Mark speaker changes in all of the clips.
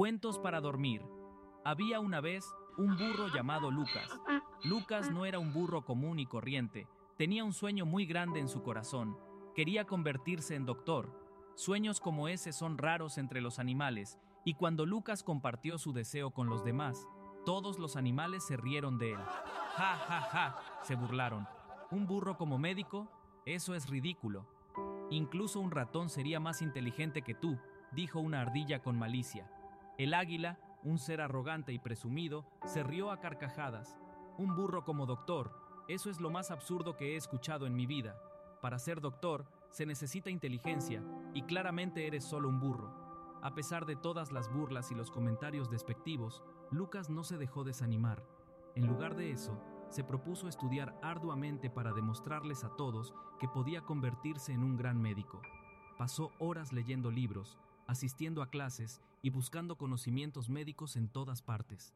Speaker 1: Cuentos para dormir. Había una vez un burro llamado Lucas. Lucas no era un burro común y corriente, tenía un sueño muy grande en su corazón. Quería convertirse en doctor. Sueños como ese son raros entre los animales, y cuando Lucas compartió su deseo con los demás, todos los animales se rieron de él. Ja, ja, ja, se burlaron. ¿Un burro como médico? Eso es ridículo. Incluso un ratón sería más inteligente que tú, dijo una ardilla con malicia. El águila, un ser arrogante y presumido, se rió a carcajadas. Un burro como doctor, eso es lo más absurdo que he escuchado en mi vida. Para ser doctor se necesita inteligencia, y claramente eres solo un burro. A pesar de todas las burlas y los comentarios despectivos, Lucas no se dejó desanimar. En lugar de eso, se propuso estudiar arduamente para demostrarles a todos que podía convertirse en un gran médico. Pasó horas leyendo libros, asistiendo a clases y buscando conocimientos médicos en todas partes.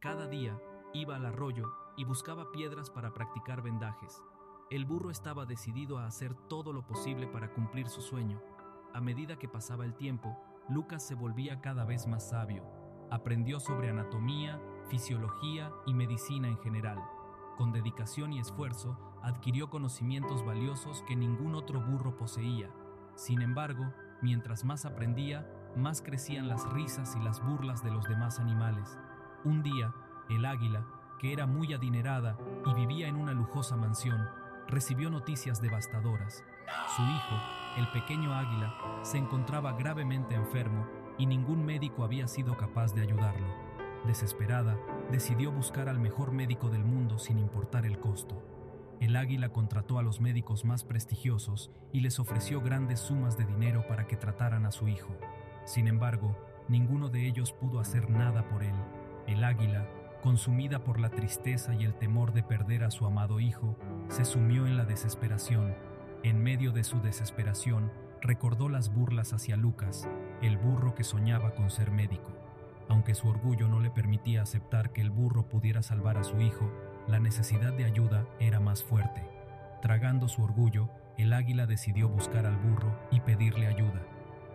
Speaker 1: Cada día iba al arroyo y buscaba piedras para practicar vendajes. El burro estaba decidido a hacer todo lo posible para cumplir su sueño. A medida que pasaba el tiempo, Lucas se volvía cada vez más sabio. Aprendió sobre anatomía, fisiología y medicina en general. Con dedicación y esfuerzo, adquirió conocimientos valiosos que ningún otro burro poseía. Sin embargo, mientras más aprendía, más crecían las risas y las burlas de los demás animales. Un día, el águila, que era muy adinerada y vivía en una lujosa mansión, recibió noticias devastadoras. Su hijo, el pequeño águila, se encontraba gravemente enfermo y ningún médico había sido capaz de ayudarlo. Desesperada, decidió buscar al mejor médico del mundo sin importar el costo. El águila contrató a los médicos más prestigiosos y les ofreció grandes sumas de dinero para que trataran a su hijo. Sin embargo, ninguno de ellos pudo hacer nada por él. El águila, consumida por la tristeza y el temor de perder a su amado hijo, se sumió en la desesperación. En medio de su desesperación, recordó las burlas hacia Lucas, el burro que soñaba con ser médico. Aunque su orgullo no le permitía aceptar que el burro pudiera salvar a su hijo, la necesidad de ayuda era más fuerte. Tragando su orgullo, el águila decidió buscar al burro y pedirle ayuda.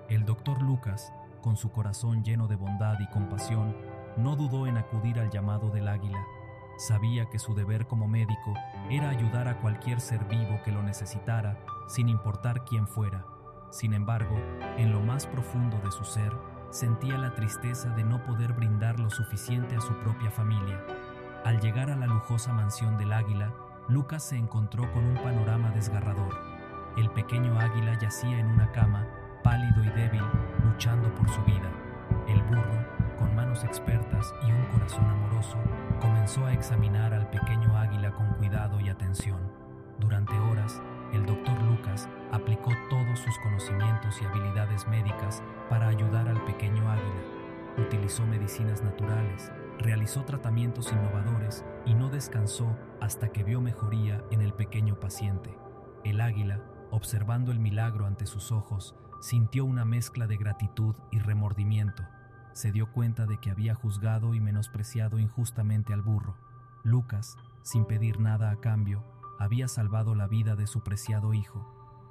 Speaker 1: El doctor Lucas, con su corazón lleno de bondad y compasión, no dudó en acudir al llamado del águila. Sabía que su deber como médico era ayudar a cualquier ser vivo que lo necesitara, sin importar quién fuera. Sin embargo, en lo más profundo de su ser, sentía la tristeza de no poder brindar lo suficiente a su propia familia. Al llegar a la lujosa mansión del águila, Lucas se encontró con un panorama desgarrador. El pequeño águila yacía en una cama, comenzó a examinar al pequeño águila con cuidado y atención. Durante horas, el doctor Lucas aplicó todos sus conocimientos y habilidades médicas para ayudar al pequeño águila. Utilizó medicinas naturales, realizó tratamientos innovadores y no descansó hasta que vio mejoría en el pequeño paciente. El águila, observando el milagro ante sus ojos, sintió una mezcla de gratitud y remordimiento. Se dio cuenta de que había juzgado y menospreciado injustamente al burro. Lucas, sin pedir nada a cambio, había salvado la vida de su preciado hijo.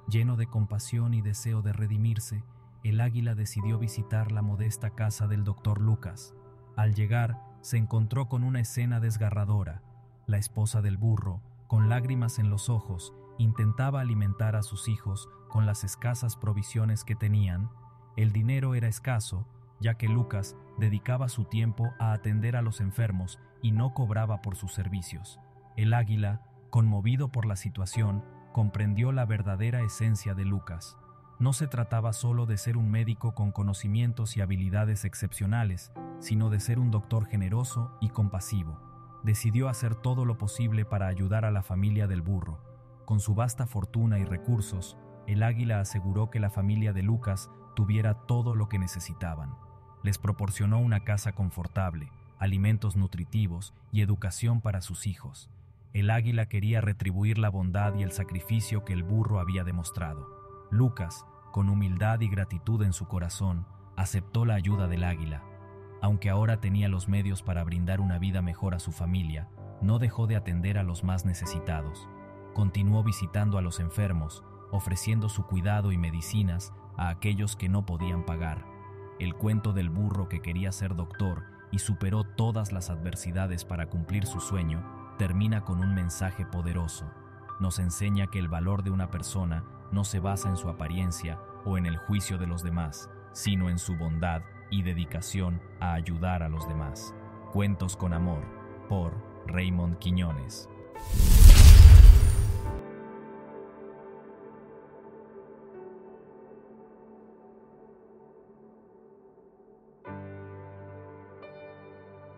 Speaker 1: Lleno de compasión y deseo de redimirse, el águila decidió visitar la modesta casa del doctor Lucas. Al llegar, se encontró con una escena desgarradora. La esposa del burro, con lágrimas en los ojos, intentaba alimentar a sus hijos con las escasas provisiones que tenían. El dinero era escaso, ya que Lucas dedicaba su tiempo a atender a los enfermos y no cobraba por sus servicios. El águila, conmovido por la situación, comprendió la verdadera esencia de Lucas. No se trataba solo de ser un médico con conocimientos y habilidades excepcionales, sino de ser un doctor generoso y compasivo. Decidió hacer todo lo posible para ayudar a la familia del burro. Con su vasta fortuna y recursos, el águila aseguró que la familia de Lucas tuviera todo lo que necesitaban. Les proporcionó una casa confortable, alimentos nutritivos y educación para sus hijos. El águila quería retribuir la bondad y el sacrificio que el burro había demostrado. Lucas, con humildad y gratitud en su corazón, aceptó la ayuda del águila. Aunque ahora tenía los medios para brindar una vida mejor a su familia, no dejó de atender a los más necesitados. Continuó visitando a los enfermos, ofreciendo su cuidado y medicinas a aquellos que no podían pagar. El cuento del burro que quería ser doctor y superó todas las adversidades para cumplir su sueño termina con un mensaje poderoso. Nos enseña que el valor de una persona no se basa en su apariencia o en el juicio de los demás, sino en su bondad y dedicación a ayudar a los demás. Cuentos con amor, por Raymond Quiñones.